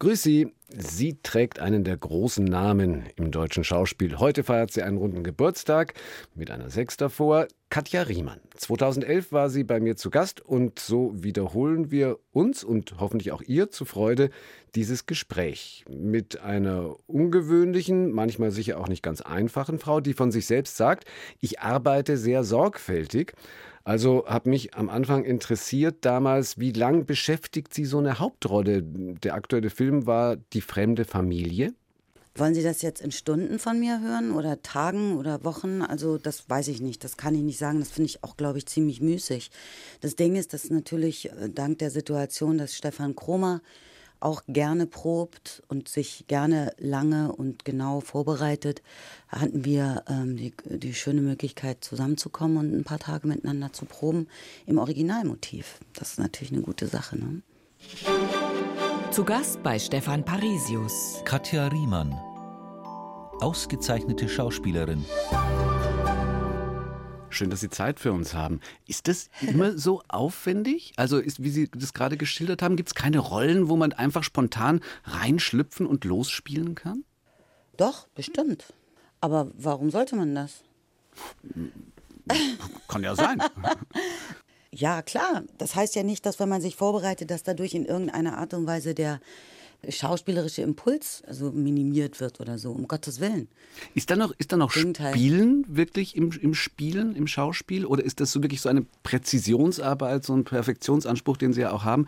Grüß Sie. Sie trägt einen der großen Namen im deutschen Schauspiel. Heute feiert sie einen runden Geburtstag mit einer Sechs davor. Katja Riemann. 2011 war sie bei mir zu Gast und so wiederholen wir uns und hoffentlich auch ihr zu Freude dieses Gespräch mit einer ungewöhnlichen, manchmal sicher auch nicht ganz einfachen Frau, die von sich selbst sagt, ich arbeite sehr sorgfältig. Also habe mich am Anfang interessiert damals, wie lang beschäftigt sie so eine Hauptrolle? Der aktuelle Film war Die fremde Familie. Wollen Sie das jetzt in Stunden von mir hören oder Tagen oder Wochen? Also das weiß ich nicht, das kann ich nicht sagen. Das finde ich auch, glaube ich, ziemlich müßig. Das Ding ist, dass natürlich äh, dank der Situation, dass Stefan Kromer auch gerne probt und sich gerne lange und genau vorbereitet, hatten wir ähm, die, die schöne Möglichkeit zusammenzukommen und ein paar Tage miteinander zu proben im Originalmotiv. Das ist natürlich eine gute Sache. Ne? Zu Gast bei Stefan Parisius. Katja Riemann, ausgezeichnete Schauspielerin. Schön, dass Sie Zeit für uns haben. Ist das immer so aufwendig? Also, ist, wie Sie das gerade geschildert haben, gibt es keine Rollen, wo man einfach spontan reinschlüpfen und losspielen kann? Doch, bestimmt. Aber warum sollte man das? Kann ja sein. ja, klar. Das heißt ja nicht, dass wenn man sich vorbereitet, dass dadurch in irgendeiner Art und Weise der schauspielerische Impuls also minimiert wird oder so, um Gottes Willen. Ist da noch, ist da noch Spielen wirklich im, im Spielen, im Schauspiel? Oder ist das so wirklich so eine Präzisionsarbeit, so ein Perfektionsanspruch, den Sie ja auch haben,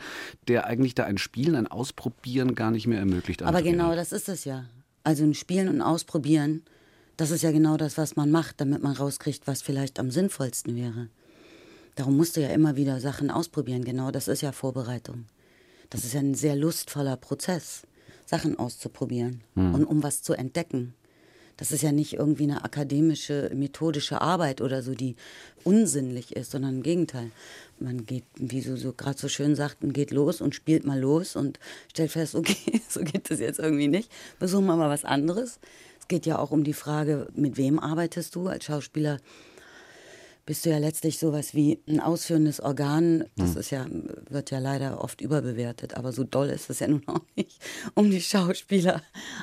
der eigentlich da ein Spielen, ein Ausprobieren gar nicht mehr ermöglicht? Aber genau das ist es ja. Also ein Spielen und Ausprobieren, das ist ja genau das, was man macht, damit man rauskriegt, was vielleicht am sinnvollsten wäre. Darum musst du ja immer wieder Sachen ausprobieren. Genau das ist ja Vorbereitung. Das ist ja ein sehr lustvoller Prozess, Sachen auszuprobieren mhm. und um was zu entdecken. Das ist ja nicht irgendwie eine akademische, methodische Arbeit oder so, die unsinnlich ist, sondern im Gegenteil. Man geht, wie du so gerade so schön sagten, geht los und spielt mal los und stellt fest, okay, so geht das jetzt irgendwie nicht. Versuchen wir mal was anderes. Es geht ja auch um die Frage, mit wem arbeitest du als Schauspieler? Bist du ja letztlich sowas wie ein ausführendes Organ. Das hm. ist ja, wird ja leider oft überbewertet, aber so doll ist es ja nun auch nicht um die Schauspieler.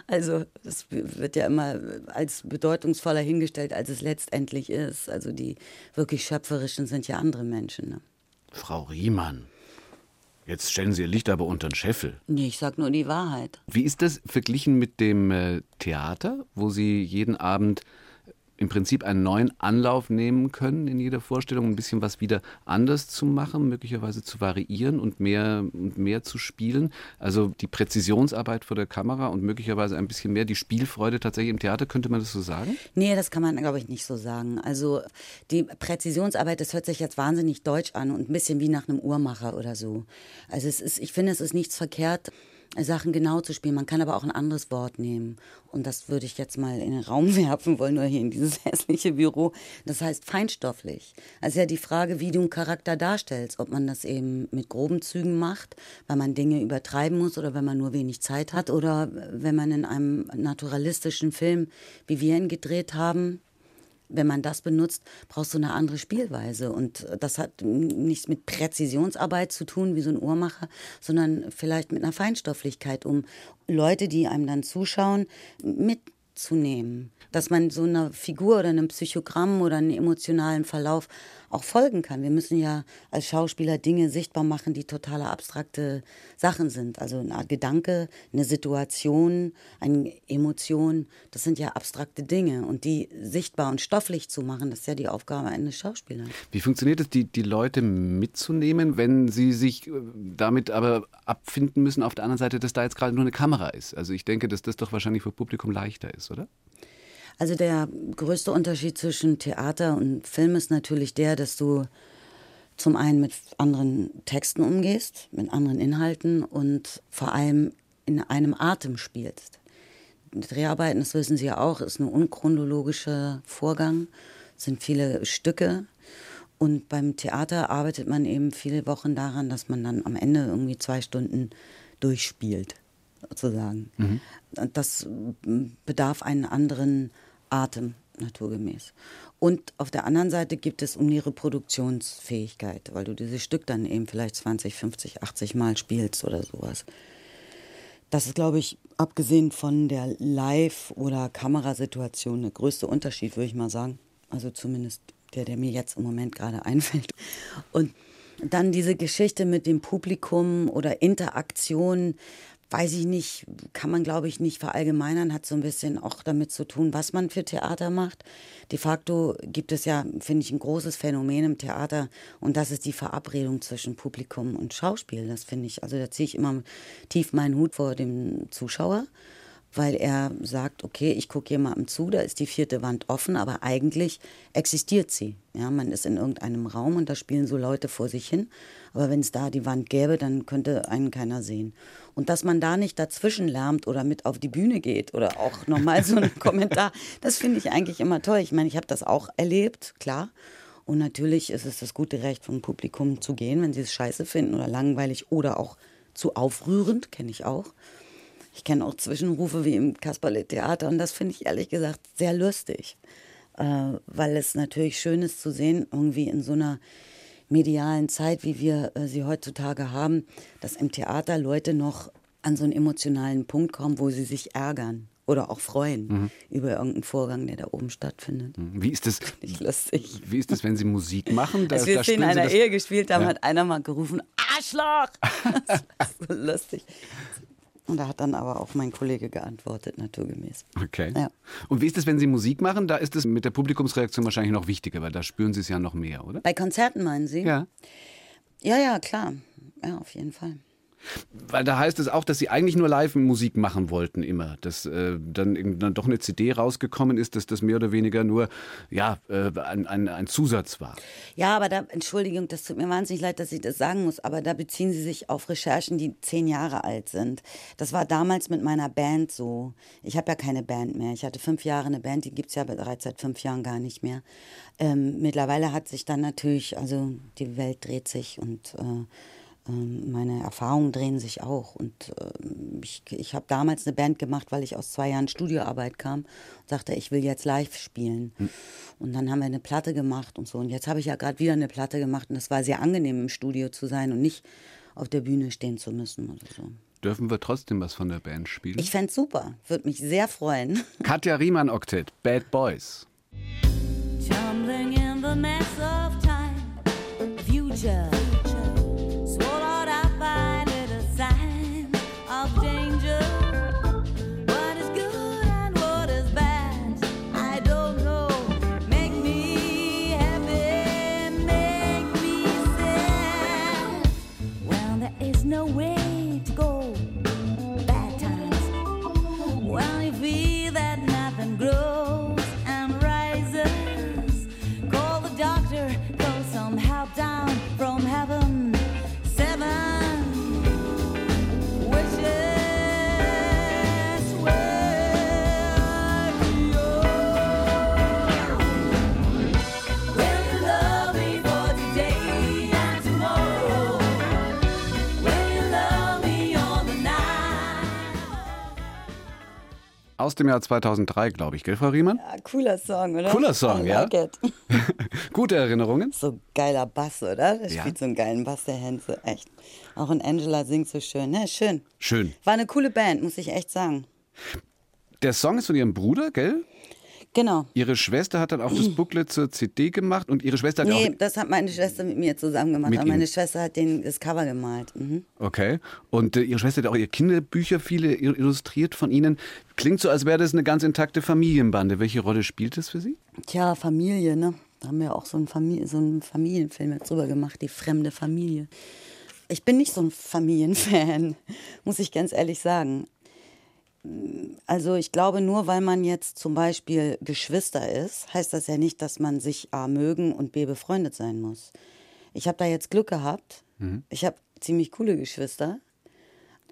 Also es wird ja immer als bedeutungsvoller hingestellt, als es letztendlich ist. Also die wirklich schöpferischen sind ja andere Menschen. Ne? Frau Riemann. Jetzt stellen Sie Ihr Licht aber unter den Scheffel. Nee, ich sag nur die Wahrheit. Wie ist das verglichen mit dem äh, Theater, wo Sie jeden Abend im Prinzip einen neuen Anlauf nehmen können in jeder Vorstellung, ein bisschen was wieder anders zu machen, möglicherweise zu variieren und mehr und mehr zu spielen. Also die Präzisionsarbeit vor der Kamera und möglicherweise ein bisschen mehr die Spielfreude tatsächlich im Theater, könnte man das so sagen? Nee, das kann man, glaube ich, nicht so sagen. Also die Präzisionsarbeit, das hört sich jetzt wahnsinnig deutsch an und ein bisschen wie nach einem Uhrmacher oder so. Also es ist, ich finde, es ist nichts verkehrt Sachen genau zu spielen. Man kann aber auch ein anderes Wort nehmen. Und das würde ich jetzt mal in den Raum werfen wollen, nur hier in dieses hässliche Büro. Das heißt feinstofflich. Also ja die Frage, wie du einen Charakter darstellst. Ob man das eben mit groben Zügen macht, weil man Dinge übertreiben muss oder wenn man nur wenig Zeit hat. Oder wenn man in einem naturalistischen Film, wie wir ihn gedreht haben, wenn man das benutzt, brauchst du eine andere Spielweise. Und das hat nichts mit Präzisionsarbeit zu tun, wie so ein Uhrmacher, sondern vielleicht mit einer Feinstofflichkeit, um Leute, die einem dann zuschauen, mitzunehmen. Dass man so einer Figur oder einem Psychogramm oder einem emotionalen Verlauf auch folgen kann. Wir müssen ja als Schauspieler Dinge sichtbar machen, die totale abstrakte Sachen sind. Also eine Art Gedanke, eine Situation, eine Emotion, das sind ja abstrakte Dinge. Und die sichtbar und stofflich zu machen, das ist ja die Aufgabe eines Schauspielers. Wie funktioniert es, die, die Leute mitzunehmen, wenn sie sich äh, damit aber abfinden müssen, auf der anderen Seite, dass da jetzt gerade nur eine Kamera ist? Also ich denke, dass das doch wahrscheinlich für Publikum leichter ist, oder? Also der größte Unterschied zwischen Theater und Film ist natürlich der, dass du zum einen mit anderen Texten umgehst, mit anderen Inhalten und vor allem in einem Atem spielst. Dreharbeiten, das wissen Sie ja auch, ist ein unchronologischer Vorgang, es sind viele Stücke. Und beim Theater arbeitet man eben viele Wochen daran, dass man dann am Ende irgendwie zwei Stunden durchspielt, sozusagen. Mhm. Das bedarf einen anderen Atem naturgemäß. Und auf der anderen Seite gibt es um die Reproduktionsfähigkeit, weil du dieses Stück dann eben vielleicht 20, 50, 80 Mal spielst oder sowas. Das ist, glaube ich, abgesehen von der Live- oder Kamerasituation der größte Unterschied, würde ich mal sagen. Also zumindest der, der mir jetzt im Moment gerade einfällt. Und dann diese Geschichte mit dem Publikum oder Interaktion, weiß ich nicht, kann man glaube ich nicht verallgemeinern, hat so ein bisschen auch damit zu tun, was man für Theater macht. De facto gibt es ja, finde ich, ein großes Phänomen im Theater und das ist die Verabredung zwischen Publikum und Schauspiel. Das finde ich, also da ziehe ich immer tief meinen Hut vor dem Zuschauer weil er sagt, okay, ich gucke jemandem zu, da ist die vierte Wand offen, aber eigentlich existiert sie. Ja, man ist in irgendeinem Raum und da spielen so Leute vor sich hin, aber wenn es da die Wand gäbe, dann könnte einen keiner sehen. Und dass man da nicht dazwischen lärmt oder mit auf die Bühne geht oder auch nochmal so einen Kommentar, das finde ich eigentlich immer toll. Ich meine, ich habe das auch erlebt, klar. Und natürlich ist es das gute Recht vom Publikum zu gehen, wenn sie es scheiße finden oder langweilig oder auch zu aufrührend, kenne ich auch. Ich kenne auch Zwischenrufe wie im Kasperle-Theater und das finde ich ehrlich gesagt sehr lustig, äh, weil es natürlich schön ist zu sehen, irgendwie in so einer medialen Zeit, wie wir äh, sie heutzutage haben, dass im Theater Leute noch an so einen emotionalen Punkt kommen, wo sie sich ärgern oder auch freuen mhm. über irgendeinen Vorgang, der da oben stattfindet. Mhm. Wie ist das? Nicht lustig. Wie ist das, wenn Sie Musik machen? Da, Als wir es in einer Ehe gespielt haben, ja. hat einer mal gerufen, Arschloch! das ist so lustig. Und da hat dann aber auch mein Kollege geantwortet, naturgemäß. Okay. Ja. Und wie ist es, wenn Sie Musik machen? Da ist es mit der Publikumsreaktion wahrscheinlich noch wichtiger, weil da spüren Sie es ja noch mehr, oder? Bei Konzerten meinen Sie? Ja. Ja, ja, klar. Ja, auf jeden Fall. Weil da heißt es auch, dass sie eigentlich nur Live-Musik machen wollten immer. Dass äh, dann, dann doch eine CD rausgekommen ist, dass das mehr oder weniger nur ja, äh, ein, ein, ein Zusatz war. Ja, aber da, Entschuldigung, das tut mir wahnsinnig leid, dass ich das sagen muss, aber da beziehen Sie sich auf Recherchen, die zehn Jahre alt sind. Das war damals mit meiner Band so. Ich habe ja keine Band mehr. Ich hatte fünf Jahre eine Band, die gibt es ja bereits seit fünf Jahren gar nicht mehr. Ähm, mittlerweile hat sich dann natürlich, also die Welt dreht sich und äh, meine Erfahrungen drehen sich auch. Und ähm, ich, ich habe damals eine Band gemacht, weil ich aus zwei Jahren Studioarbeit kam und sagte, ich will jetzt live spielen. Hm. Und dann haben wir eine Platte gemacht und so. Und jetzt habe ich ja gerade wieder eine Platte gemacht und es war sehr angenehm, im Studio zu sein und nicht auf der Bühne stehen zu müssen oder so. Dürfen wir trotzdem was von der Band spielen? Ich fände super. Würde mich sehr freuen. Katja Riemann Octet, Bad Boys. Tumbling in the mess of time, future. Aus dem Jahr 2003, glaube ich, gell, Frau Riemann? Ja, cooler Song, oder? Cooler Song, I ja. Like Gute Erinnerungen? So geiler Bass, oder? Der ja. spielt so einen geilen Bass, der Hänse, echt. Auch in Angela singt so schön, ne? Schön. Schön. War eine coole Band, muss ich echt sagen. Der Song ist von Ihrem Bruder, gell? Genau. Ihre Schwester hat dann auch das Booklet zur CD gemacht und Ihre Schwester hat nee, das hat meine Schwester mit mir zusammen gemacht. aber meine Schwester hat den, das Cover gemalt. Mhm. Okay. Und äh, Ihre Schwester hat auch ihre Kinderbücher viele illustriert von Ihnen. Klingt so, als wäre das eine ganz intakte Familienbande. Welche Rolle spielt das für Sie? Tja, Familie, ne? Da haben wir auch so einen, Familie, so einen Familienfilm jetzt drüber gemacht, die fremde Familie. Ich bin nicht so ein Familienfan, muss ich ganz ehrlich sagen. Also ich glaube, nur weil man jetzt zum Beispiel Geschwister ist, heißt das ja nicht, dass man sich A mögen und B befreundet sein muss. Ich habe da jetzt Glück gehabt. Mhm. Ich habe ziemlich coole Geschwister.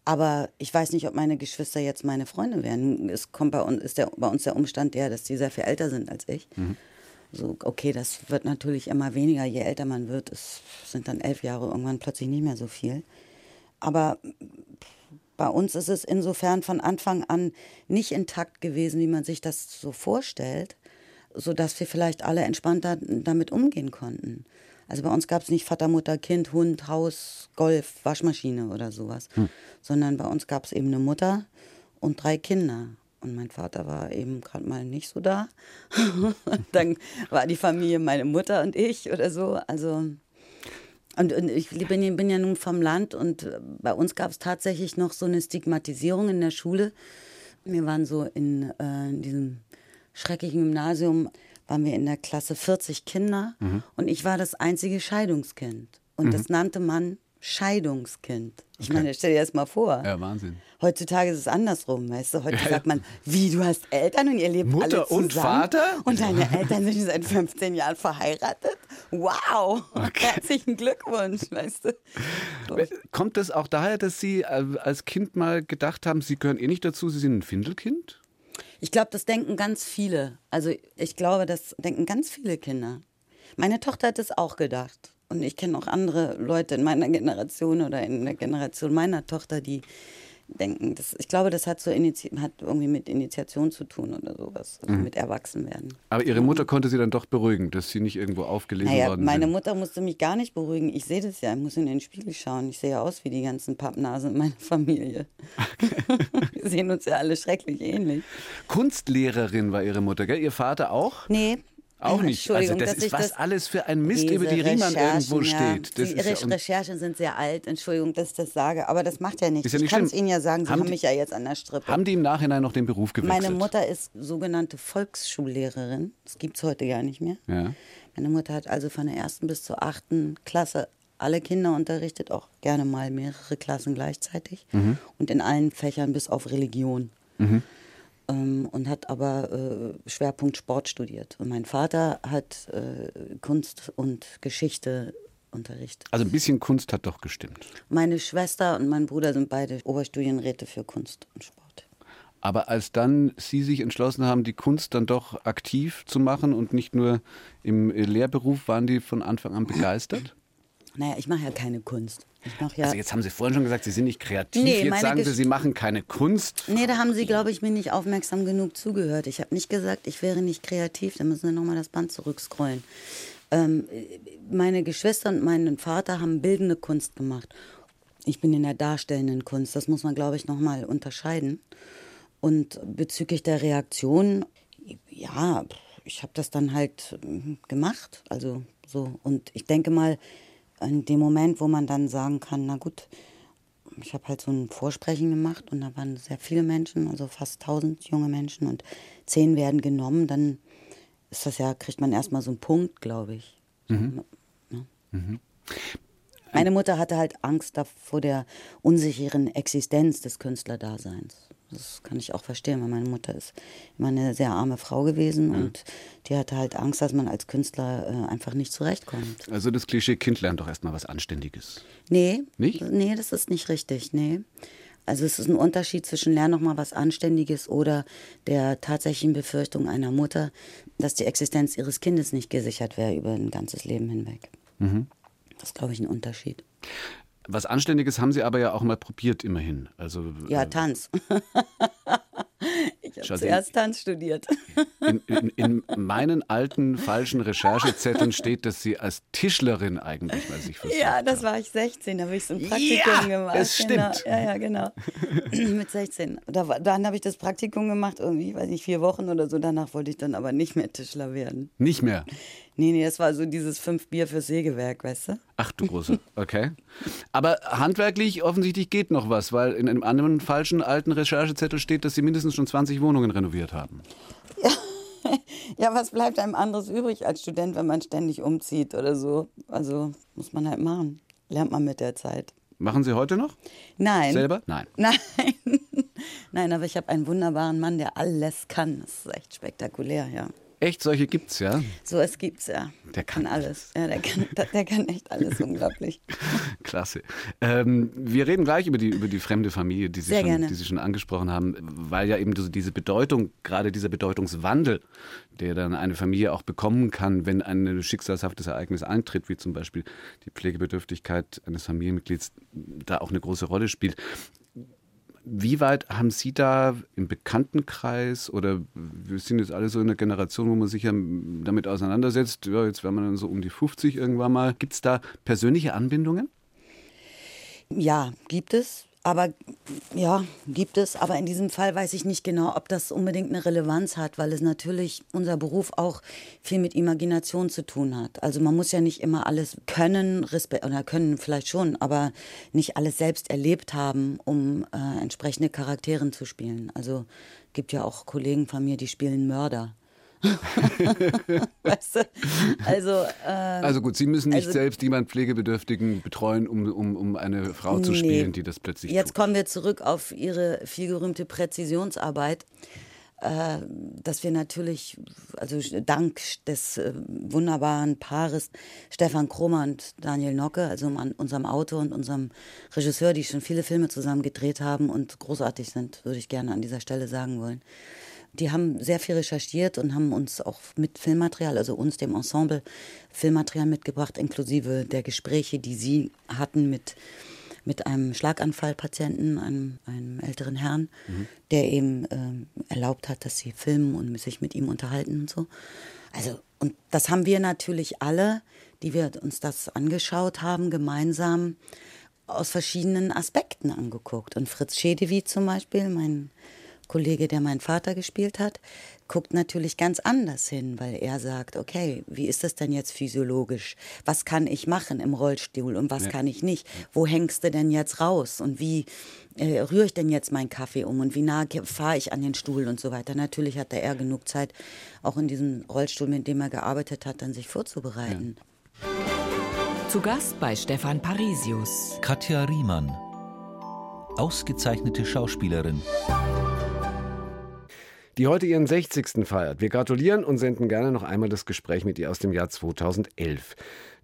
Aber ich weiß nicht, ob meine Geschwister jetzt meine Freunde wären. Es kommt bei uns, ist der, bei uns der Umstand der, dass die sehr viel älter sind als ich. Mhm. So, okay, das wird natürlich immer weniger, je älter man wird. Es sind dann elf Jahre irgendwann plötzlich nicht mehr so viel. Aber bei uns ist es insofern von Anfang an nicht intakt gewesen, wie man sich das so vorstellt, sodass wir vielleicht alle entspannter damit umgehen konnten. Also bei uns gab es nicht Vater, Mutter, Kind, Hund, Haus, Golf, Waschmaschine oder sowas, hm. sondern bei uns gab es eben eine Mutter und drei Kinder. Und mein Vater war eben gerade mal nicht so da. dann war die Familie meine Mutter und ich oder so. Also und, und ich bin, bin, ja nun vom Land und bei uns gab es tatsächlich noch so eine Stigmatisierung in der Schule. Wir waren so in, äh, in diesem schrecklichen Gymnasium, waren wir in der Klasse 40 Kinder mhm. und ich war das einzige Scheidungskind. Und mhm. das nannte man Scheidungskind. Ich okay. meine, stell dir das mal vor. Ja, Wahnsinn. Heutzutage ist es andersrum, weißt du? Heute ja, sagt man, wie, du hast Eltern und ihr lebt Mutter alle zusammen. und Vater? Und deine Eltern sind seit 15 Jahren verheiratet? Wow, okay. herzlichen Glückwunsch, weißt du? Kommt das auch daher, dass Sie äh, als Kind mal gedacht haben, Sie gehören eh nicht dazu, Sie sind ein Findelkind? Ich glaube, das denken ganz viele. Also ich glaube, das denken ganz viele Kinder. Meine Tochter hat es auch gedacht. Und ich kenne auch andere Leute in meiner Generation oder in der Generation meiner Tochter, die denken. Das, ich glaube, das hat, so hat irgendwie mit Initiation zu tun oder sowas, also mhm. mit Erwachsenwerden. Aber Ihre Mutter konnte Sie dann doch beruhigen, dass Sie nicht irgendwo aufgelesen naja, worden meine sind? Meine Mutter musste mich gar nicht beruhigen. Ich sehe das ja, ich muss in den Spiegel schauen. Ich sehe ja aus wie die ganzen Pappnasen in meiner Familie. Wir sehen uns ja alle schrecklich ähnlich. Kunstlehrerin war Ihre Mutter, gell? Ihr Vater auch? Nee, auch nicht. Also das ist was das alles für ein Mist, über die Riemann irgendwo steht. Das die Re ja Recherchen sind sehr alt, Entschuldigung, dass ich das sage, aber das macht ja nichts. Ja nicht ich kann es Ihnen ja sagen, Sie haben, haben mich ja jetzt an der Strippe. Haben die im Nachhinein noch den Beruf gewechselt? Meine Mutter ist sogenannte Volksschullehrerin. Das gibt es heute gar nicht mehr. Ja. Meine Mutter hat also von der ersten bis zur achten Klasse alle Kinder unterrichtet, auch gerne mal mehrere Klassen gleichzeitig mhm. und in allen Fächern bis auf Religion. Mhm ähm, und hat aber äh, Schwerpunkt Sport studiert. Und mein Vater hat äh, Kunst und Geschichte unterrichtet. Also ein bisschen Kunst hat doch gestimmt. Meine Schwester und mein Bruder sind beide Oberstudienräte für Kunst und Sport. Aber als dann Sie sich entschlossen haben, die Kunst dann doch aktiv zu machen und nicht nur im Lehrberuf, waren die von Anfang an begeistert? Naja, ich mache ja keine Kunst. Ja also jetzt haben Sie vorhin schon gesagt, Sie sind nicht kreativ. Nee, jetzt sagen Sie, Sie machen keine Kunst. Nee, da haben Sie, glaube ich, mir nicht aufmerksam genug zugehört. Ich habe nicht gesagt, ich wäre nicht kreativ. Da müssen wir nochmal das Band zurückscrollen. Ähm, meine Geschwister und mein Vater haben bildende Kunst gemacht. Ich bin in der darstellenden Kunst. Das muss man, glaube ich, nochmal unterscheiden. Und bezüglich der Reaktion, ja, ich habe das dann halt hm, gemacht. Also so. Und ich denke mal, in dem Moment, wo man dann sagen kann, na gut, ich habe halt so ein Vorsprechen gemacht und da waren sehr viele Menschen, also fast 1000 junge Menschen und zehn werden genommen, dann ist das ja, kriegt man erstmal so einen Punkt, glaube ich. Mhm. Ja. Mhm. Meine Mutter hatte halt Angst vor der unsicheren Existenz des Künstlerdaseins. Das kann ich auch verstehen, weil meine Mutter ist immer eine sehr arme Frau gewesen ja. und die hatte halt Angst, dass man als Künstler äh, einfach nicht zurechtkommt. Also das Klischee, Kind lernt doch erstmal was Anständiges. Nee. Nicht? Nee, das ist nicht richtig, nee. Also es ist ein Unterschied zwischen lern noch mal was Anständiges oder der tatsächlichen Befürchtung einer Mutter, dass die Existenz ihres Kindes nicht gesichert wäre über ein ganzes Leben hinweg. Mhm. Das ist, glaube ich, ein Unterschied. Was Anständiges haben Sie aber ja auch mal probiert, immerhin. Also, ja, äh, Tanz. ich habe zuerst Tanz studiert. In, in, in, meinen alten falschen Recherchezetteln steht, dass Sie als Tischlerin eigentlich mal sich versucht Ja, das war ich 16, da habe ich so ein Praktikum ja, gemacht. Es genau. stimmt. Ja, ja, genau. Mit 16. Da, dann habe ich das Praktikum gemacht, irgendwie, weiß nicht, vier Wochen oder so. Danach wollte ich dann aber nicht mehr Tischler werden. Nicht mehr? Nee, nee, das war so dieses fünf Bier fürs Sägewerk, weißt du? Ach du große, okay. Aber handwerklich offensichtlich geht noch was, weil in einem anderen falschen alten Recherchezettel steht, dass Sie mindestens schon 20 Wohnungen renoviert haben. Ja. ja, was bleibt einem anderes übrig als Student, wenn man ständig umzieht oder so? Also muss man halt machen. Lernt man mit der Zeit. Machen Sie heute noch? Nein. Selber? Nein. Nein. Nein, aber ich habe einen wunderbaren Mann, der alles kann. Das ist echt spektakulär, ja. Echt, solche gibt's ja? So es gibt's ja. Der kann, kann alles. Ja, der kann, der kann echt alles, unglaublich. Klasse. Ähm, wir reden gleich über die, über die fremde Familie, die Sie, schon, die Sie schon angesprochen haben, weil ja eben diese Bedeutung, gerade dieser Bedeutungswandel, der dann eine Familie auch bekommen kann, wenn ein schicksalshaftes Ereignis eintritt, wie zum Beispiel die Pflegebedürftigkeit eines Familienmitglieds, da auch eine große Rolle spielt Wie weit haben Sie da im Bekanntenkreis oder wir sind jetzt alle so in der Generation, wo man sich ja damit auseinandersetzt, ja, jetzt wäre man dann so um die 50 irgendwann mal. Gibt es da persönliche Anbindungen? Ja, gibt es. Aber ja, gibt es. Aber in diesem Fall weiß ich nicht genau, ob das unbedingt eine Relevanz hat, weil es natürlich unser Beruf auch viel mit Imagination zu tun hat. Also man muss ja nicht immer alles können, oder können vielleicht schon, aber nicht alles selbst erlebt haben, um äh, entsprechende Charakteren zu spielen. Also gibt ja auch Kollegen von mir, die spielen Mörder. weißt du? Also, ähm, also gut, Sie müssen nicht also, selbst jemanden Pflegebedürftigen betreuen, um, um, um eine Frau zu spielen, die das plötzlich Jetzt tut. kommen wir zurück auf Ihre vielgerühmte Präzisionsarbeit. Äh, dass wir natürlich, also dank des äh, wunderbaren Paares Stefan Kromer und Daniel Nocke, also unserem Autor und unserem Regisseur, die schon viele Filme zusammen gedreht haben und großartig sind, würde ich gerne an dieser Stelle sagen wollen die haben sehr viel recherchiert und haben uns auch mit Filmmaterial, also uns, dem Ensemble, Filmmaterial mitgebracht, inklusive der Gespräche, die sie hatten mit, mit einem Schlaganfallpatienten, einem, einem älteren Herrn, mhm. der eben äh, erlaubt hat, dass sie filmen und sich mit ihm unterhalten und so. Also, und das haben wir natürlich alle, die wir uns das angeschaut haben, gemeinsam aus verschiedenen Aspekten angeguckt. Und Fritz Schedewi zum Beispiel, mein Kollege, der meinen Vater gespielt hat, guckt natürlich ganz anders hin, weil er sagt, okay, wie ist das denn jetzt physiologisch? Was kann ich machen im Rollstuhl und was ja. kann ich nicht? Wo hängst du denn jetzt raus? Und wie äh, rühre ich denn jetzt meinen Kaffee um? Und wie nah fahre ich an den Stuhl und so weiter? Natürlich hatte er genug Zeit, auch in diesem Rollstuhl, mit dem er gearbeitet hat, dann sich vorzubereiten. Ja. Zu Gast bei Stefan Parisius. Katja Riemann, ausgezeichnete Schauspielerin die heute ihren 60. feiert. Wir gratulieren und senden gerne noch einmal das Gespräch mit ihr aus dem Jahr 2011.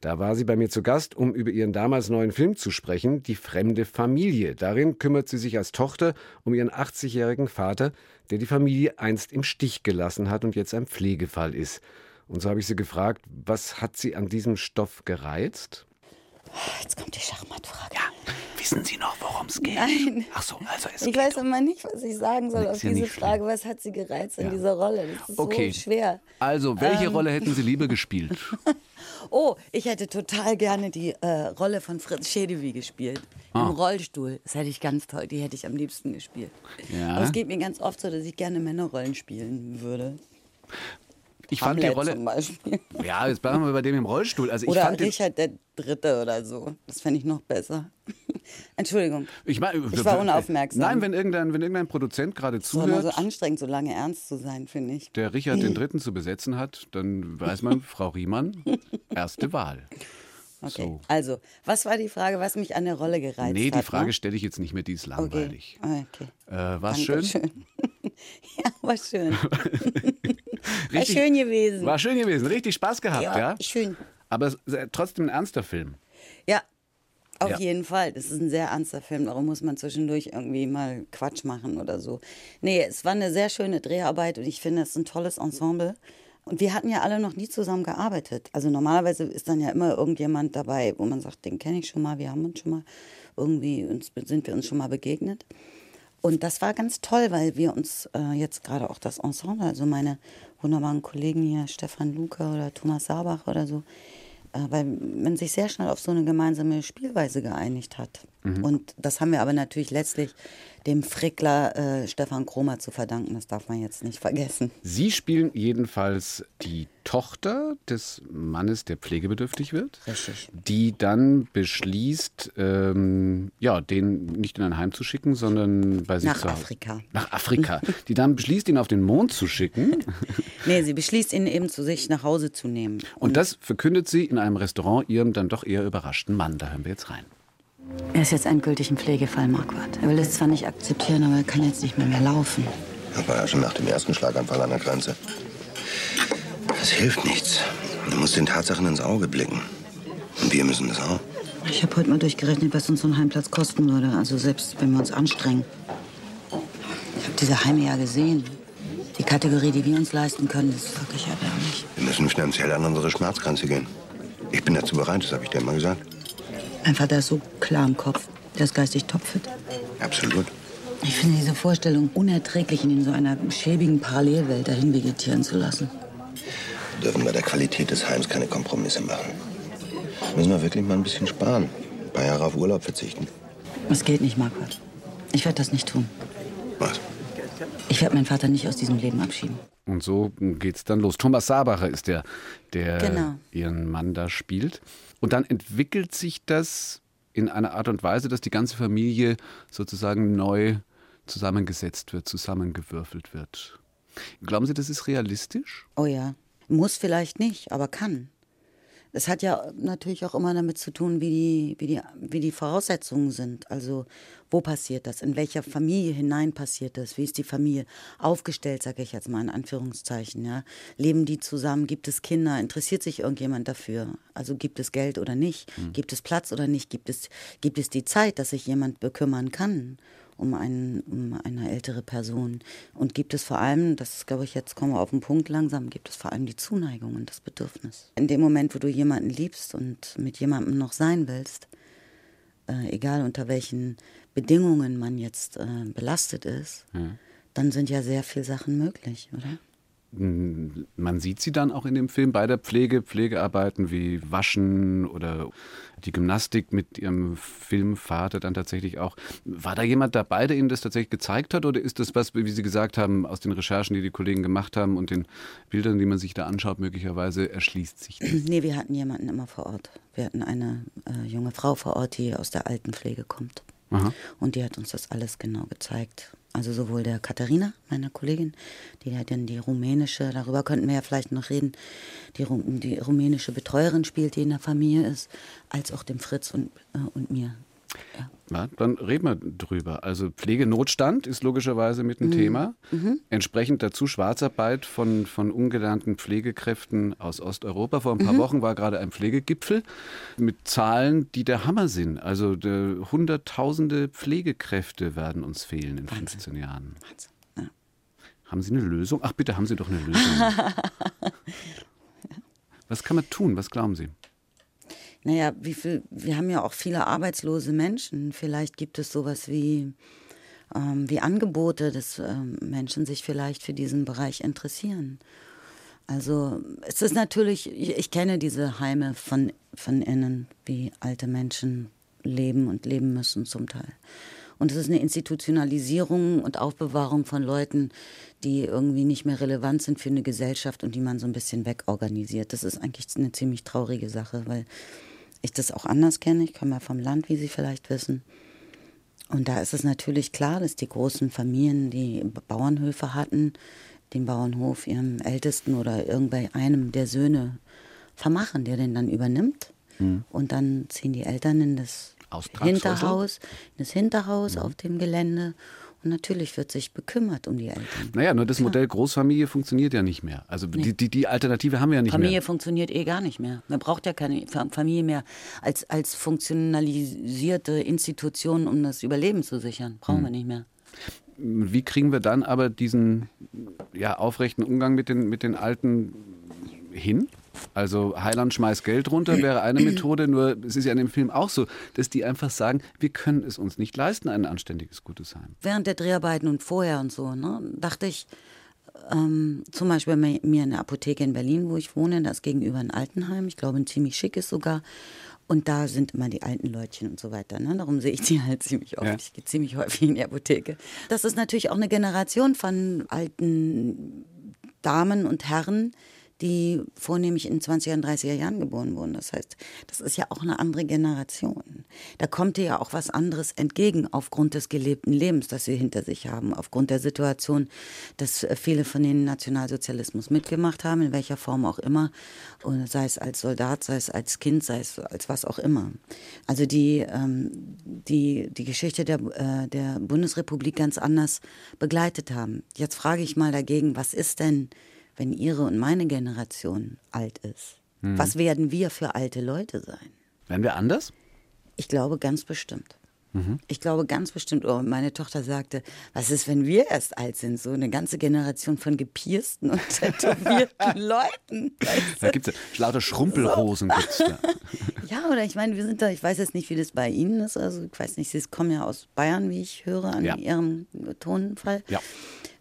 Da war sie bei mir zu Gast, um über ihren damals neuen Film zu sprechen, Die fremde Familie. Darin kümmert sie sich als Tochter um ihren 80-jährigen Vater, der die Familie einst im Stich gelassen hat und jetzt ein Pflegefall ist. Und so habe ich sie gefragt, was hat sie an diesem Stoff gereizt? Jetzt kommt die Schachmattfrage. Ja. Wissen Sie noch, worum es geht? Nein. Ach so, also es Ich weiß immer nicht, was ich sagen soll auf diese Frage. Was hat sie gereizt ja. in dieser Rolle? Das ist okay. so schwer. Also, welche ähm. Rolle hätten Sie lieber gespielt? oh, ich hätte total gerne die äh, Rolle von Fritz Schedewi gespielt. Ah. Im Rollstuhl. Das hätte ich ganz toll. Die hätte ich am liebsten gespielt. Ja. Aber es geht mir ganz oft so, dass ich gerne Männerrollen spielen würde. Ich fand die Rolle. Zum Beispiel. Ja, jetzt bleiben wir bei dem im Rollstuhl. Also oder ich fand Richard der Dritte oder so. Das fände ich noch besser. Entschuldigung. Ich, mein, ich war unaufmerksam. Nein, wenn irgendein, wenn irgendein Produzent gerade zuhört. Es ist immer so anstrengend, so lange ernst zu sein, finde ich. Der Richard den Dritten zu besetzen hat, dann weiß man, Frau Riemann, erste Wahl. Okay, so. also, was war die Frage, was mich an der Rolle gereizt hat? Nee, die Frage ne? stelle ich jetzt nicht mehr, die ist langweilig. Okay. okay. Äh, war schön? schön? ja, war schön. War schön gewesen. War schön gewesen, richtig Spaß gehabt, ja? ja? schön. Aber trotzdem ein ernster Film. Ja, auf ja. jeden Fall. Das ist ein sehr ernster Film. Darum muss man zwischendurch irgendwie mal Quatsch machen oder so. Nee, es war eine sehr schöne Dreharbeit und ich finde, es ist ein tolles Ensemble. Und wir hatten ja alle noch nie zusammen gearbeitet. Also normalerweise ist dann ja immer irgendjemand dabei, wo man sagt, den kenne ich schon mal, wir haben uns schon mal irgendwie, uns, sind wir uns schon mal begegnet. Und das war ganz toll, weil wir uns äh, jetzt gerade auch das Ensemble, also meine wunderbaren Kollegen hier, Stefan Luca oder Thomas Sabach oder so, äh, weil man sich sehr schnell auf so eine gemeinsame Spielweise geeinigt hat. Mhm. Und das haben wir aber natürlich letztlich dem Frickler äh, Stefan Kromer zu verdanken. Das darf man jetzt nicht vergessen. Sie spielen jedenfalls die Tochter des Mannes, der pflegebedürftig wird. Richtig. Die dann beschließt, ähm, ja, den nicht in ein Heim zu schicken, sondern bei sich Nach zu Hause. Afrika. Nach Afrika. die dann beschließt, ihn auf den Mond zu schicken. nee, sie beschließt, ihn eben zu sich nach Hause zu nehmen. Und, Und das verkündet sie in einem Restaurant ihrem dann doch eher überraschten Mann. Da hören wir jetzt rein. Er ist jetzt endgültig ein Pflegefall, Marquardt. Er will es zwar nicht akzeptieren, aber er kann jetzt nicht mehr, mehr laufen. Das war ja schon nach dem ersten Schlaganfall an der Grenze. Das hilft nichts. Du musst den Tatsachen ins Auge blicken. Und wir müssen das auch. Ich habe heute mal durchgerechnet, was uns so ein Heimplatz kosten würde. Also selbst wenn wir uns anstrengen. Ich habe diese Heime ja gesehen. Die Kategorie, die wir uns leisten können, ist wirklich erbärmlich. Wir müssen finanziell an unsere Schmerzgrenze gehen. Ich bin dazu bereit, das habe ich dir immer gesagt. Mein Vater ist so klar im Kopf. Der ist geistig topfit. Absolut. Ich finde diese Vorstellung unerträglich, ihn in so einer schäbigen Parallelwelt dahin vegetieren zu lassen. Wir dürfen bei der Qualität des Heims keine Kompromisse machen. Müssen wir wirklich mal ein bisschen sparen. Ein paar Jahre auf Urlaub verzichten. Das geht nicht, Marquardt. Ich werde das nicht tun. Was? Ich werde meinen Vater nicht aus diesem Leben abschieben. Und so geht's dann los. Thomas Sabacher ist der, der Genau. ihren Mann da spielt. Und dann entwickelt sich das in einer Art und Weise, dass die ganze Familie sozusagen neu zusammengesetzt wird, zusammengewürfelt wird. Glauben Sie, das ist realistisch? Oh ja. Muss vielleicht nicht, aber kann. Das hat ja natürlich auch immer damit zu tun, wie die, wie die, wie die Voraussetzungen sind. Also wo passiert das? In welcher Familie hinein passiert das? Wie ist die Familie aufgestellt, sage ich jetzt mal in Anführungszeichen. Ja? Leben die zusammen? Gibt es Kinder? Interessiert sich irgendjemand dafür? Also gibt es Geld oder nicht? Gibt es Platz oder nicht? Gibt es, gibt es die Zeit, dass sich jemand bekümmern kann? Um, einen, um eine ältere Person. Und gibt es vor allem, das ist, glaube ich, jetzt kommen wir auf den Punkt langsam, gibt es vor allem die Zuneigung und das Bedürfnis. In dem Moment, wo du jemanden liebst und mit jemandem noch sein willst, äh, egal unter welchen Bedingungen man jetzt äh, belastet ist, dann sind ja sehr viele Sachen möglich, oder? Man sieht sie dann auch in dem Film bei der Pflege, Pflegearbeiten wie Waschen oder die Gymnastik mit ihrem Filmvater dann tatsächlich auch. War da jemand dabei, der Ihnen das tatsächlich gezeigt hat oder ist das was, wie Sie gesagt haben, aus den Recherchen, die die Kollegen gemacht haben und den Bildern, die man sich da anschaut, möglicherweise erschließt sich das? Nee, wir hatten jemanden immer vor Ort. Wir hatten eine äh, junge Frau vor Ort, die aus der Altenpflege kommt. Und die hat uns das alles genau gezeigt. Also sowohl der Katharina, meiner Kollegin, die ja dann die rumänische, darüber könnten wir ja vielleicht noch reden, die, die rumänische Betreuerin spielt, die in der Familie ist, als auch dem Fritz und, äh, und mir. Ja. Ja, dann reden wir drüber. Also Pflegenotstand ist logischerweise mit ein Thema. Entsprechend dazu Schwarzarbeit von, von ungelernten Pflegekräften aus Osteuropa. Vor ein paar Wochen war gerade ein Pflegegipfel mit Zahlen, die der Hammer sind. Also der, Hunderttausende Pflegekräfte werden uns fehlen in 15 Jahren. Wahnsinn. Ja. Haben Sie eine Lösung? Ach bitte, haben Sie doch eine Lösung. Was kann man tun? Was glauben Sie? Naja, wie viel, wir haben ja auch viele arbeitslose Menschen. Vielleicht gibt es sowas wie, ähm, wie Angebote, dass ähm, Menschen sich vielleicht für diesen Bereich interessieren. Also es ist natürlich, ich, ich kenne diese Heime von, von innen, wie alte Menschen leben und leben müssen zum Teil. Und es ist eine Institutionalisierung und Aufbewahrung von Leuten, die irgendwie nicht mehr relevant sind für eine Gesellschaft und die man so ein bisschen wegorganisiert. Das ist eigentlich eine ziemlich traurige Sache, weil ich das auch anders kenne. Ich komme ja vom Land, wie Sie vielleicht wissen. Und da ist es natürlich klar, dass die großen Familien, die Bauernhöfe hatten, den Bauernhof ihrem Ältesten oder irgendeinem der Söhne vermachen, der den dann übernimmt. Und dann ziehen die Eltern in das? Hinterhaus, in das Hinterhaus auf dem Gelände. Natürlich wird sich bekümmert um die Eltern. Naja, nur das Modell Großfamilie funktioniert ja nicht mehr. Also die, die, die Alternative haben wir ja nicht Familie mehr. funktioniert eh gar nicht mehr. Man braucht ja keine Fa- Familie mehr als, als funktionalisierte Institution, um das Überleben zu sichern. Brauchen wir nicht mehr. Wie kriegen wir dann aber diesen ja, aufrechten Umgang mit den, mit den Alten hin? Also Heiland schmeißt Geld runter wäre eine Methode, nur es ist ja in dem Film auch so, dass die einfach sagen, wir können es uns nicht leisten, ein anständiges, gutes Heim. Während der Dreharbeiten und vorher und so, ne, dachte ich, ähm, zum Beispiel bei mir in der Apotheke in Berlin, wo ich wohne, da ist gegenüber ein Altenheim, ich glaube ein ziemlich schickes sogar. Und da sind immer die alten Leutchen und so weiter. Ne? Darum sehe ich die halt ziemlich oft. Ja. Ich gehe ziemlich häufig in die Apotheke. Das ist natürlich auch eine Generation von alten Damen und Herren, die vornehmlich in den 20er und 30er Jahren geboren wurden. Das heißt, das ist ja auch eine andere Generation. Da kommt dir ja auch was anderes entgegen aufgrund des gelebten Lebens, das sie hinter sich haben, aufgrund der Situation, dass äh, viele von denen Nationalsozialismus mitgemacht haben, in welcher Form auch immer, sei es als Soldat, sei es als Kind, sei es als was auch immer. Also die, ähm, die, die Geschichte der, äh, der Bundesrepublik ganz anders begleitet haben. Jetzt frage ich mal dagegen, was ist denn wenn Ihre und meine Generation alt ist? Was werden wir für alte Leute sein? Wären wir anders? Ich glaube ganz bestimmt. Ich glaube ganz bestimmt, oh, meine Tochter sagte, was ist, wenn wir erst alt sind? So eine ganze Generation von gepiersten und tätowierten Leuten. Da gibt es ja lauter Schrumpelhosen. Gibt's da. Ja, oder ich meine, wir sind da, ich weiß jetzt nicht, wie das bei Ihnen ist. Also ich weiß nicht, Sie kommen ja aus Bayern, wie ich höre, an Ja. Ihrem Tonfall. Ja.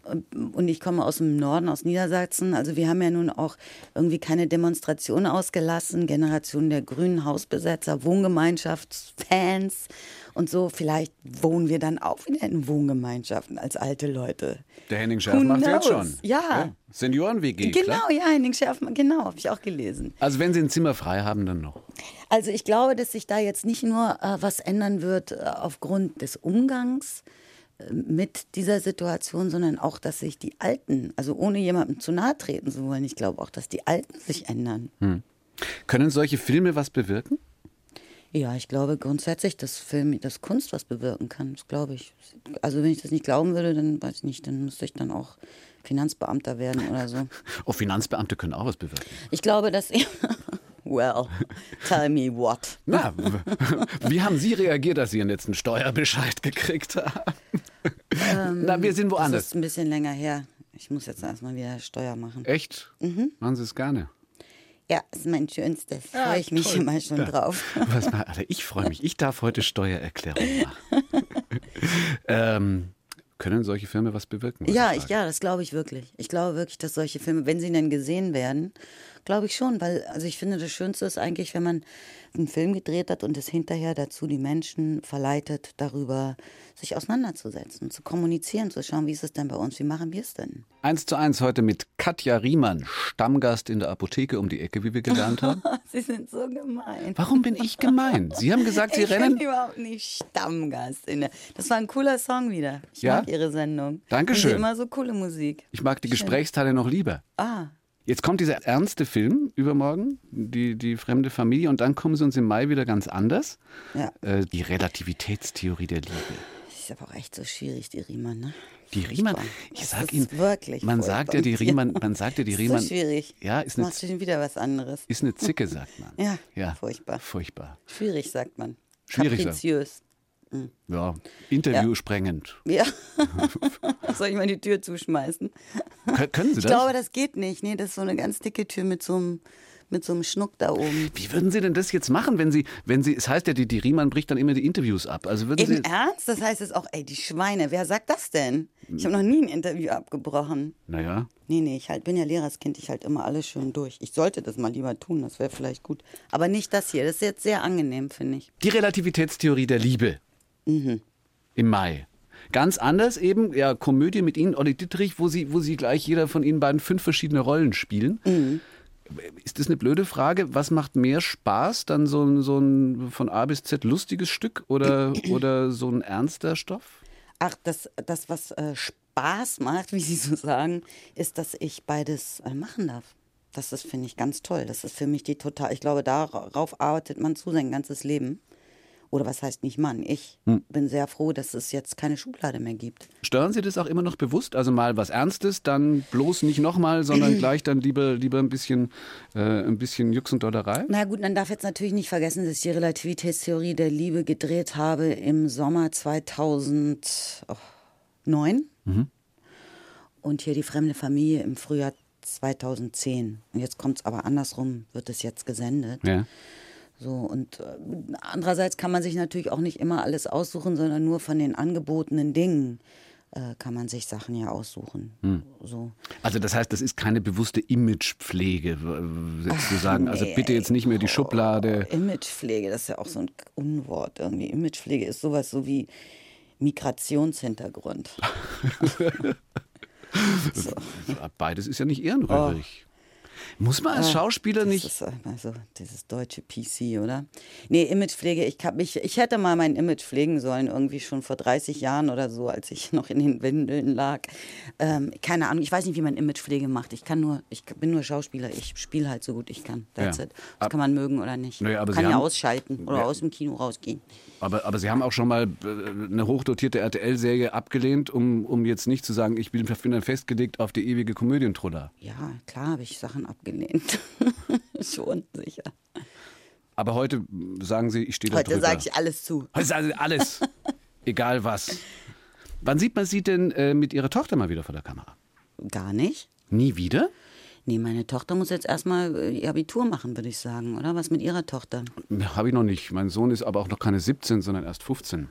Und ich komme aus dem Norden, aus Niedersachsen. Also wir haben ja nun auch irgendwie keine Demonstration ausgelassen. Generation der grünen Hausbesetzer, Wohngemeinschaftsfans und so. Vielleicht wohnen wir dann auch wieder in Wohngemeinschaften als alte Leute. Der Henning Schärf macht jetzt schon. Ja. Senioren-WG. Genau, klar. ja, Henning Schärfmann, genau, habe ich auch gelesen. Also wenn Sie ein Zimmer frei haben, dann noch. Also ich glaube, dass sich da jetzt nicht nur äh, was ändern wird äh, aufgrund des Umgangs mit dieser Situation, sondern auch, dass sich die Alten, also ohne jemandem zu nahe treten zu wollen, ich glaube auch, dass die Alten sich ändern. Können solche Filme was bewirken? Ja, ich glaube grundsätzlich, dass Film, dass Kunst was bewirken kann. Das glaube ich. Also wenn ich das nicht glauben würde, dann weiß ich nicht, dann müsste ich dann auch Finanzbeamter werden oder so. Oh, Finanzbeamte können auch was bewirken. Ich glaube, dass Well, tell me what. Na, wie haben Sie reagiert, als Sie Ihren letzten Steuerbescheid gekriegt haben? Na, wir sind Das woanders. ist ein bisschen länger her. Ich muss jetzt erstmal wieder Steuer machen. Echt? Mhm. Machen Sie es gerne. Ja, ist mein schönstes. Freue ich mich immer schon drauf. Was, mal- Alter, ich freue mich. Ich darf heute Steuererklärung machen. ähm, können solche Filme was bewirken? Ja, ich ja, das glaube ich wirklich. Ich glaube wirklich, dass solche Filme, wenn sie denn gesehen werden, glaube ich schon, weil also ich finde, das Schönste ist eigentlich, wenn man einen Film gedreht hat und es hinterher dazu die Menschen verleitet, darüber sich auseinanderzusetzen, zu kommunizieren, zu schauen, wie ist es denn bei uns, wie machen wir es denn? Eins zu eins heute mit Katja Riemann, Stammgast in der Apotheke um die Ecke, wie wir gelernt haben. Sie sind so gemein. Warum bin ich gemein? Sie haben gesagt, Sie ich rennen. bin überhaupt nicht Stammgast. In der das war ein cooler Song wieder. Ich Ja? mag Ihre Sendung. Dankeschön. Und immer so coole Musik. Ich mag die Schön. Gesprächsteile noch lieber. Ah, Jetzt kommt dieser ernste Film übermorgen, die, die fremde Familie, und dann kommen sie uns im Mai wieder ganz anders. ja. Äh, die Relativitätstheorie der Liebe. Das ist aber auch echt so schwierig, die Riemann, ne? Die Riemann, ich sag Ihnen, wirklich man sagt ja die Riemann, man sagt ja die Riemann, ist so schwierig. ja, ist eine, Machst du wieder was anderes. ist eine Zicke, sagt man. Ja, ja, furchtbar. Furchtbar. Schwierig, sagt man. Schwierig, Kapriziös. Ja, Interview sprengend. Ja. Soll ich mal die Tür zuschmeißen? Kö- Können Sie Ich das? glaube, das geht nicht. Nee, das ist so eine ganz dicke Tür mit so einem, mit so einem Schnuck da oben. Wie würden Sie denn das jetzt machen, wenn Sie, wenn Sie, es heißt ja, die, die Riemann bricht dann immer die Interviews ab. Also würden Im Sie, Ernst? Das heißt jetzt auch, ey, die Schweine, wer sagt das denn? Ich habe noch nie ein Interview abgebrochen. naja, Nee, nee, ich halt, bin ja Lehrerskind, ich halt immer alles schön durch. Ich sollte das mal lieber tun, das wäre vielleicht gut. Aber nicht das hier, das ist jetzt sehr angenehm, finde ich. die Relativitätstheorie der Liebe Mhm. im Mai. Ganz anders eben, ja, Komödie mit Ihnen, Olli Dittrich, wo Sie, wo Sie gleich jeder von Ihnen beiden fünf verschiedene Rollen spielen. Mhm. Ist das eine blöde Frage? Was macht mehr Spaß? Dann so ein, so ein von A bis Z lustiges Stück oder, oder so ein ernster Stoff? Ach, das, das was äh, Spaß macht, wie Sie so sagen, ist, dass ich beides äh, machen darf. Das ist, finde ich, ganz toll. Das ist für mich die total, ich glaube, darauf arbeitet man zu sein ganzes Leben. Oder was heißt nicht Mann? Ich bin sehr froh, dass es jetzt keine Schublade mehr gibt. Stören Sie das auch immer noch bewusst? Also mal was Ernstes, dann bloß nicht nochmal, sondern gleich dann lieber, lieber ein bisschen, äh, ein bisschen Jux und Dollerei? Na gut, man darf jetzt natürlich nicht vergessen, dass ich die Relativitätstheorie der Liebe gedreht habe im Sommer 2009 und hier die fremde Familie im Frühjahr 2010. Und jetzt kommt es aber andersrum, wird es jetzt gesendet. Ja. So, und äh, andererseits kann man sich natürlich auch nicht immer alles aussuchen, sondern nur von den angebotenen Dingen äh, kann man sich Sachen ja aussuchen. So. Also das heißt, das ist keine bewusste Imagepflege, w- w- zu sagen, also nee, bitte jetzt nicht mehr die Schublade. Imagepflege, das ist ja auch so ein Unwort irgendwie. Imagepflege ist sowas so wie Migrationshintergrund. so. Beides ist ja nicht ehrenrührig. Muss man als Schauspieler Das nicht. ist also dieses deutsche PC, oder? Nee, Imagepflege, ich, hab mich, ich hätte mal mein Image pflegen sollen, irgendwie schon vor 30 Jahren oder so, als ich noch in den Windeln lag. Ähm, keine Ahnung, ich weiß nicht, wie man Imagepflege macht. Ich kann nur, ich bin nur Schauspieler, ich spiele halt so gut ich kann. That's Ja. it. Das kann man mögen oder nicht. Naja, kann Sie ja haben- ausschalten oder Ja. aus dem Kino rausgehen. Aber, aber Sie haben auch schon mal äh, eine hochdotierte RTL-Serie abgelehnt, um, um jetzt nicht zu sagen, ich bin, festgelegt auf die ewige Komödientroller. Ja, klar habe ich Sachen abgelehnt. Schon, sicher. Aber heute sagen Sie, ich stehe da Heute sage ich alles zu. Heute sagen Sie alles. Egal was. Wann sieht man Sie denn äh, mit Ihrer Tochter mal wieder vor der Kamera? Gar nicht. Nie wieder? Nee, meine Tochter muss jetzt erstmal äh, ihr Abitur machen, würde ich sagen, oder? Was mit ihrer Tochter? Habe ich noch nicht. Mein Sohn ist aber auch noch keine 17, sondern erst 15.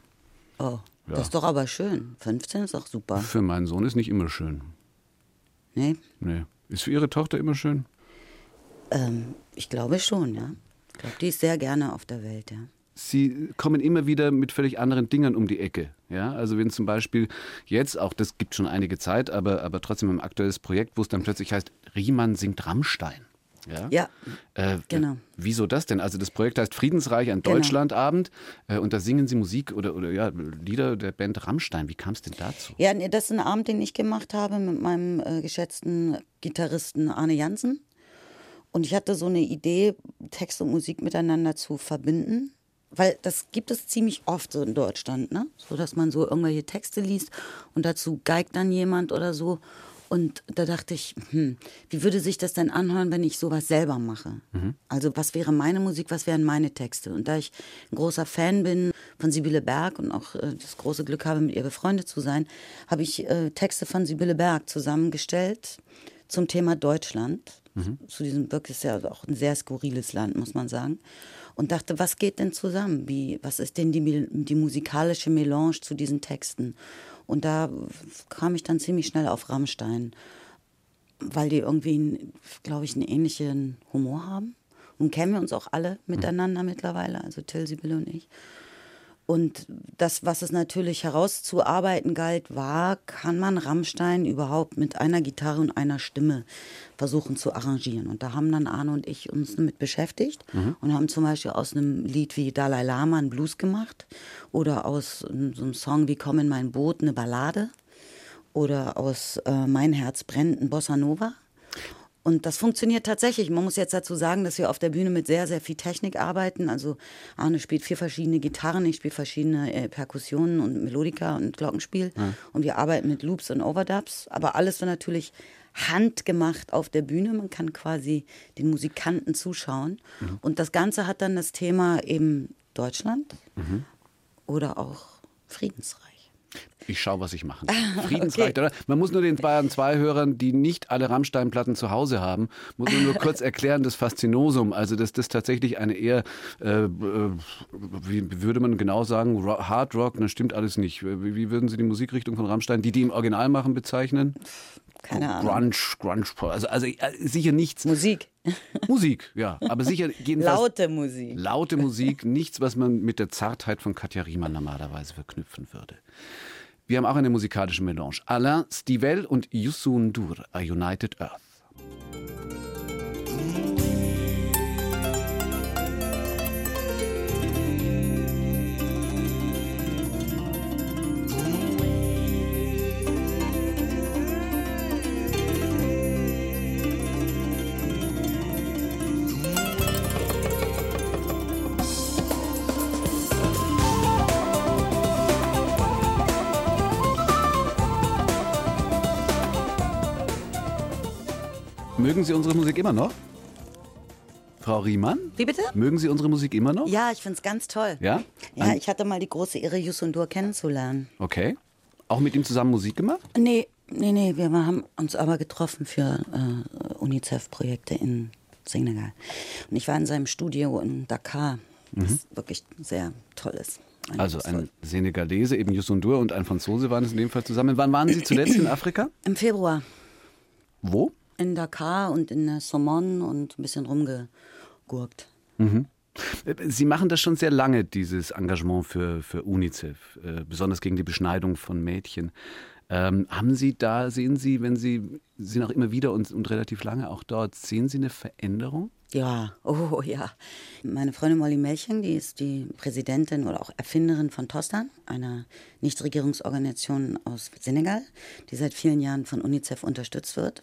Oh, das ist doch aber schön. 15 ist auch super. Für meinen Sohn ist nicht immer schön. Nee, Nee. Ist für Ihre Tochter immer schön? Ähm, ich glaube schon, ja. Ich glaube, die ist sehr gerne auf der Welt, ja. Sie kommen immer wieder mit völlig anderen Dingen um die Ecke. Ja, also wenn zum Beispiel jetzt, auch das gibt schon einige Zeit, aber, aber trotzdem ein aktuelles Projekt, wo es dann plötzlich heißt, Riemann singt Rammstein. Ja. Ja, Äh, Genau. Wieso das denn? Also das Projekt heißt Friedensreich, ein Genau. Deutschlandabend äh, und da singen Sie Musik oder, oder ja, Lieder der Band Rammstein. Wie kam es denn dazu? Ja, das ist ein Abend, den ich gemacht habe mit meinem äh, geschätzten Gitarristen Arne Jansen. Und ich hatte so eine Idee, Text und Musik miteinander zu verbinden. Weil das gibt es ziemlich oft so in Deutschland, ne? So dass man so irgendwelche Texte liest und dazu geigt dann jemand oder so. Und da dachte ich, hm, wie würde sich das denn anhören, wenn ich sowas selber mache? Also was wäre meine Musik, was wären meine Texte? Und da ich ein großer Fan bin von Sibylle Berg und auch äh, das große Glück habe, mit ihr befreundet zu sein, habe ich äh, Texte von Sibylle Berg zusammengestellt zum Thema Deutschland. Zu diesem wirklich ist ja auch ein sehr skurriles Land, muss man sagen. Und dachte, was geht denn zusammen? Wie, was ist denn die, die musikalische Melange zu diesen Texten? Und da kam ich dann ziemlich schnell auf Rammstein, weil die irgendwie, glaube ich, einen ähnlichen Humor haben. Und kennen wir uns auch alle miteinander mittlerweile, also Till, Sibylle und ich. Und das, was es natürlich herauszuarbeiten galt, war, kann man Rammstein überhaupt mit einer Gitarre und einer Stimme versuchen zu arrangieren. Und da haben dann Arne und ich uns damit beschäftigt und haben zum Beispiel aus einem Lied wie Dalai Lama einen Blues gemacht oder aus so einem Song wie Komm in mein Boot eine Ballade oder aus äh, Mein Herz brennt ein Bossa Nova. Und das funktioniert tatsächlich. Man muss jetzt dazu sagen, dass wir auf der Bühne mit sehr, sehr viel Technik arbeiten. Also Arne spielt vier verschiedene Gitarren, ich spiele verschiedene äh, Perkussionen und Melodika und Glockenspiel. Und wir arbeiten mit Loops und Overdubs. Aber alles so natürlich handgemacht auf der Bühne. Man kann quasi den Musikanten zuschauen. Und das Ganze hat dann das Thema eben Deutschland oder auch Friedensreich. Ich schaue, was ich machen kann. Friedensreich, oder? Man muss nur den Bayern 2 Hörern, die nicht alle Rammstein-Platten zu Hause haben, muss man nur kurz erklären, das Faszinosum. Also, dass das tatsächlich eine eher, äh, äh, wie würde man genau sagen, Hard Rock, das stimmt alles nicht. Wie, wie würden Sie die Musikrichtung von Rammstein, die die im Original machen, bezeichnen? Keine Ahnung. Grunge, Grunge, also, also äh, sicher nichts. Musik. Musik, ja, aber sicher jedenfalls Laute Musik. laute Musik, nichts, was man mit der Zartheit von Katja Riemann normalerweise verknüpfen würde. Wir haben auch eine musikalische Melange. Alain Stivell und Youssou N'Dour, A United Earth. Mögen Sie unsere Musik immer noch? Frau Riemann? Wie bitte? Mögen Sie unsere Musik immer noch? Ja, ich finde es ganz toll. Ja? Ja, Ein- ich hatte mal die große Ehre, Yusundur kennenzulernen. Okay. Auch mit ihm zusammen Musik gemacht? Nee, nee, nee, wir haben uns aber getroffen für äh, UNICEF-Projekte in Senegal. Und ich war in seinem Studio in Dakar, das wirklich sehr toll ist. Also Eindrucksvoll. ein Senegalese, eben Youssou N'Dour und ein Franzose waren es in dem Fall zusammen. Wann waren Sie zuletzt in Afrika? Im Februar Wo? In Dakar und in der Somon und ein bisschen rumgegurkt. Sie machen das schon sehr lange, dieses Engagement für, für UNICEF, äh, besonders gegen die Beschneidung von Mädchen. Ähm, haben Sie da, sehen Sie, wenn Sie sind auch immer wieder und, und relativ lange auch dort, sehen Sie eine Veränderung? Ja, oh ja. Meine Freundin Molly Melching, die ist die Präsidentin oder auch Erfinderin von Tostan, einer Nichtregierungsorganisation aus Senegal, die seit vielen Jahren von UNICEF unterstützt wird.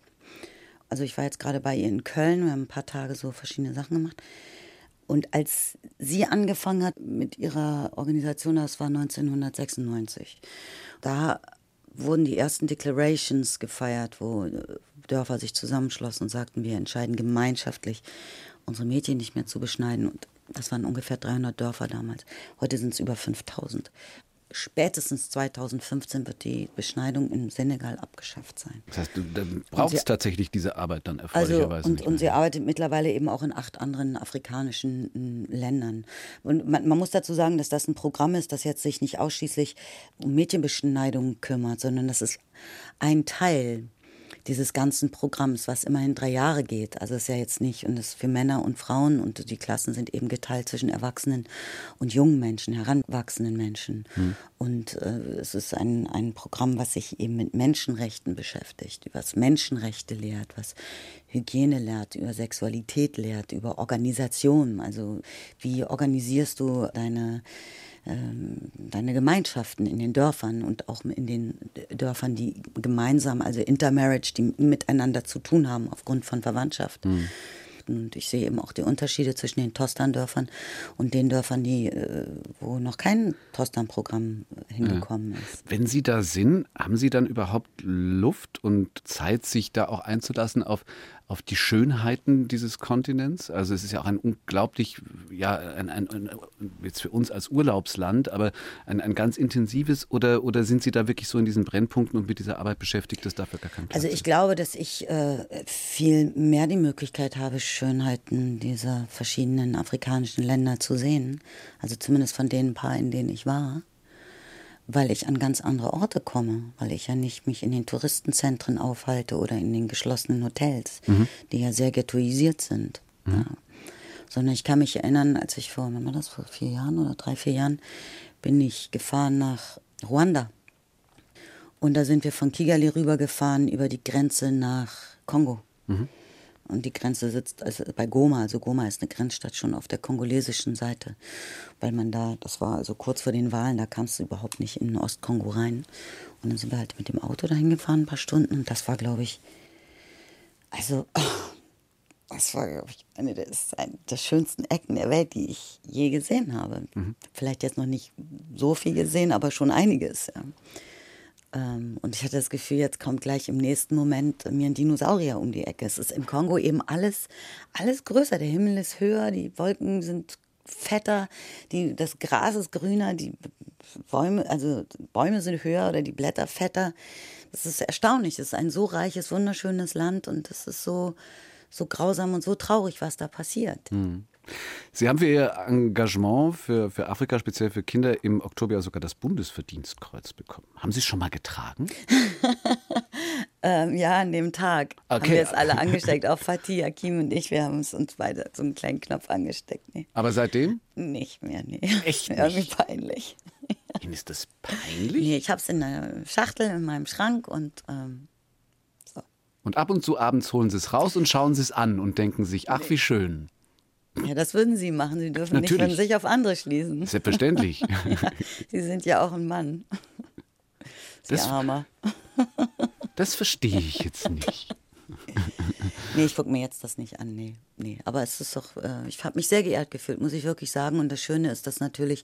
Also ich war jetzt gerade bei ihr in Köln, wir haben ein paar Tage so verschiedene Sachen gemacht. Und als sie angefangen hat mit ihrer Organisation, das war 1996, da wurden die ersten Declarations gefeiert, wo Dörfer sich zusammenschlossen und sagten, wir entscheiden gemeinschaftlich, unsere Mädchen nicht mehr zu beschneiden. Und Das waren ungefähr 300 Dörfer damals. Heute sind es über 5000 spätestens 2015 wird die Beschneidung im Senegal abgeschafft sein. Das heißt, dann braucht es tatsächlich diese Arbeit dann erfreulicherweise also, und, und sie arbeitet mittlerweile eben auch in acht anderen afrikanischen hm, Ländern. Und man, man, muss dazu sagen, dass das ein Programm ist, das jetzt sich nicht ausschließlich um Mädchenbeschneidung kümmert, sondern das ist ein Teil dieses ganzen Programms, was immerhin drei Jahre geht. Also es ist ja jetzt nicht, und das ist für Männer und Frauen und die Klassen sind eben geteilt zwischen Erwachsenen und jungen Menschen, heranwachsenden Menschen. Hm. Und äh, es ist ein, ein Programm, was sich eben mit Menschenrechten beschäftigt, was Menschenrechte lehrt, was Hygiene lehrt, über Sexualität lehrt, über Organisation. Also wie organisierst du deine deine Gemeinschaften in den Dörfern und auch in den Dörfern, die gemeinsam, also Intermarriage, die miteinander zu tun haben aufgrund von Verwandtschaft. Mhm. Und ich sehe eben auch die Unterschiede zwischen den Tostan-Dörfern und den Dörfern, die, äh, wo noch kein Tostan-Programm hingekommen ja. ist. Wenn Sie da sind, haben Sie dann überhaupt Luft und Zeit, sich da auch einzulassen auf, auf die Schönheiten dieses Kontinents. Also es ist ja auch ein unglaublich, ja, ein, ein, ein jetzt für uns als Urlaubsland, aber ein, ein ganz intensives oder, oder sind Sie da wirklich so in diesen Brennpunkten und mit dieser Arbeit beschäftigt, dass dafür gar kein Platz Also ich glaube, dass ich äh, viel mehr die Möglichkeit habe, Schönheiten dieser verschiedenen afrikanischen Länder zu sehen. Also zumindest von den paar, in denen ich war weil ich an ganz andere Orte komme, weil ich ja nicht mich in den Touristenzentren aufhalte oder in den geschlossenen Hotels, mhm. die ja sehr ghettoisiert sind. Mhm. Ja. Sondern ich kann mich erinnern, als ich vor, wann war das, vor vier Jahren oder drei, vier Jahren, bin ich gefahren nach Ruanda. Und da sind wir von Kigali rübergefahren über die Grenze nach Kongo. Mhm. Und die Grenze sitzt also bei Goma, also Goma ist eine Grenzstadt schon auf der kongolesischen Seite, weil man da, das war also kurz vor den Wahlen, da kamst du überhaupt nicht in den Ostkongo rein. Und dann sind wir halt mit dem Auto dahin gefahren, ein paar Stunden. Und das war, glaube ich, also, das war, glaube ich, eine der, der, schönsten Ecken der Welt, die ich je gesehen habe. Mhm. Vielleicht jetzt noch nicht so viel gesehen, aber schon einiges. Ja. Ähm, und ich hatte das Gefühl, jetzt kommt gleich im nächsten Moment mir ein Dinosaurier um die Ecke. Es ist im Kongo eben alles, alles größer. Der Himmel ist höher, die Wolken sind fetter, die, das Gras ist grüner, die Bäume, also Bäume sind höher oder die Blätter fetter. Das ist erstaunlich. Das ist ein so reiches, wunderschönes Land und es ist so, so grausam und so traurig, was da passiert. Mhm. Sie haben für Ihr Engagement für, für Afrika, speziell für Kinder, im Oktober sogar das Bundesverdienstkreuz bekommen. Haben Sie es schon mal getragen? ähm, ja, an dem Tag okay. haben wir es alle angesteckt. Auch Fatih, Akim und ich, wir haben es uns beide so einen kleinen Knopf angesteckt. Nee. Aber seitdem? Nicht mehr, nee. Echt nicht? Irgendwie peinlich. Ihnen ist das peinlich? Nee, ich habe es in einer Schachtel in meinem Schrank und ähm, so. Und ab und zu abends holen Sie es raus und schauen Sie es an und denken sich, ach, wie schön. Ja, das würden Sie machen. Sie dürfen Natürlich. nicht von sich auf andere schließen. Selbstverständlich. ja, Sie sind ja auch ein Mann. Sie das, Armer. Das verstehe ich jetzt nicht. nee, ich gucke mir jetzt das nicht an. Nee, nee. Aber es ist doch, äh, ich habe mich sehr geehrt gefühlt, muss ich wirklich sagen. Und das Schöne ist, dass natürlich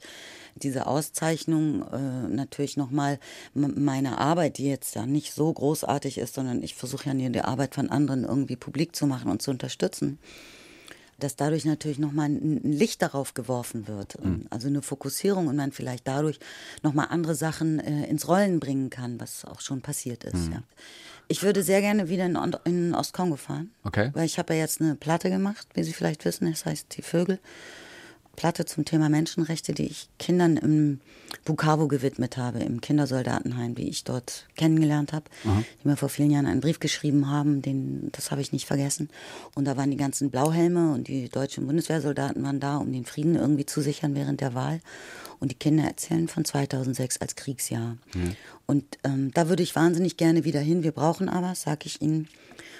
diese Auszeichnung äh, natürlich nochmal meine Arbeit, die jetzt ja nicht so großartig ist, sondern ich versuche ja die Arbeit von anderen irgendwie publik zu machen und zu unterstützen dass dadurch natürlich nochmal ein Licht darauf geworfen wird. Mhm. Also eine Fokussierung und man vielleicht dadurch nochmal andere Sachen äh, ins Rollen bringen kann, was auch schon passiert ist. Mhm. Ja. Ich würde sehr gerne wieder in, in Ostkongo fahren. Okay. Weil ich habe ja jetzt eine Platte gemacht, wie Sie vielleicht wissen, das heißt Die Vögel. Platte zum Thema Menschenrechte, die ich Kindern im Bukavu gewidmet habe, im Kindersoldatenheim, die ich dort kennengelernt habe, Aha. die mir vor vielen Jahren einen Brief geschrieben haben, den, das habe ich nicht vergessen. Und da waren die ganzen Blauhelme und die deutschen Bundeswehrsoldaten waren da, um den Frieden irgendwie zu sichern während der Wahl. Und die Kinder erzählen von 2006 als Kriegsjahr. Mhm. Und ähm, da würde ich wahnsinnig gerne wieder hin. Wir brauchen aber, sage ich Ihnen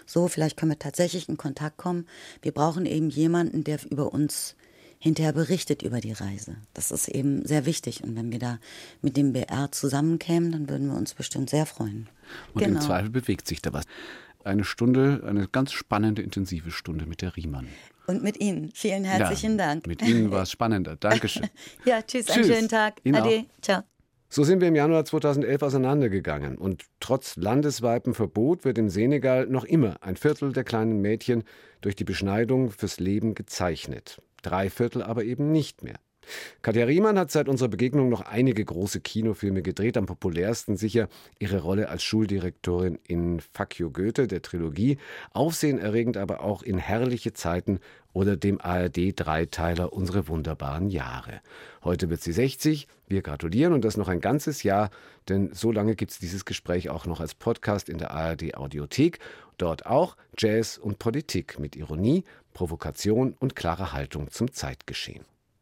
so, vielleicht können wir tatsächlich in Kontakt kommen. Wir brauchen eben jemanden, der über uns hinterher berichtet über die Reise. Das ist eben sehr wichtig. Und wenn wir da mit dem BR zusammenkämen, dann würden wir uns bestimmt sehr freuen. Und genau. im Zweifel bewegt sich da was. Eine Stunde, eine ganz spannende, intensive Stunde mit der Riemann. Und mit Ihnen. Vielen herzlichen ja, Dank. Mit Ihnen war es spannender. Dankeschön. ja, tschüss, tschüss, einen schönen Tag. Ihnen Ade. Auch. Ciao. So sind wir im Januar 2011 auseinandergegangen. Und trotz landesweitem Verbot wird im Senegal noch immer ein Viertel der kleinen Mädchen durch die Beschneidung fürs Leben gezeichnet. Drei Viertel aber eben nicht mehr. Katja Riemann hat seit unserer Begegnung noch einige große Kinofilme gedreht, am populärsten sicher ihre Rolle als Schuldirektorin in Fuck Goethe, der Trilogie, aufsehenerregend aber auch in Herrliche Zeiten oder dem ARD-Dreiteiler Unsere wunderbaren Jahre. Heute wird sie 60, wir gratulieren und das noch ein ganzes Jahr, denn so lange gibt es dieses Gespräch auch noch als Podcast in der ARD-Audiothek, dort auch Jazz und Politik mit Ironie, Provokation und klarer Haltung zum Zeitgeschehen.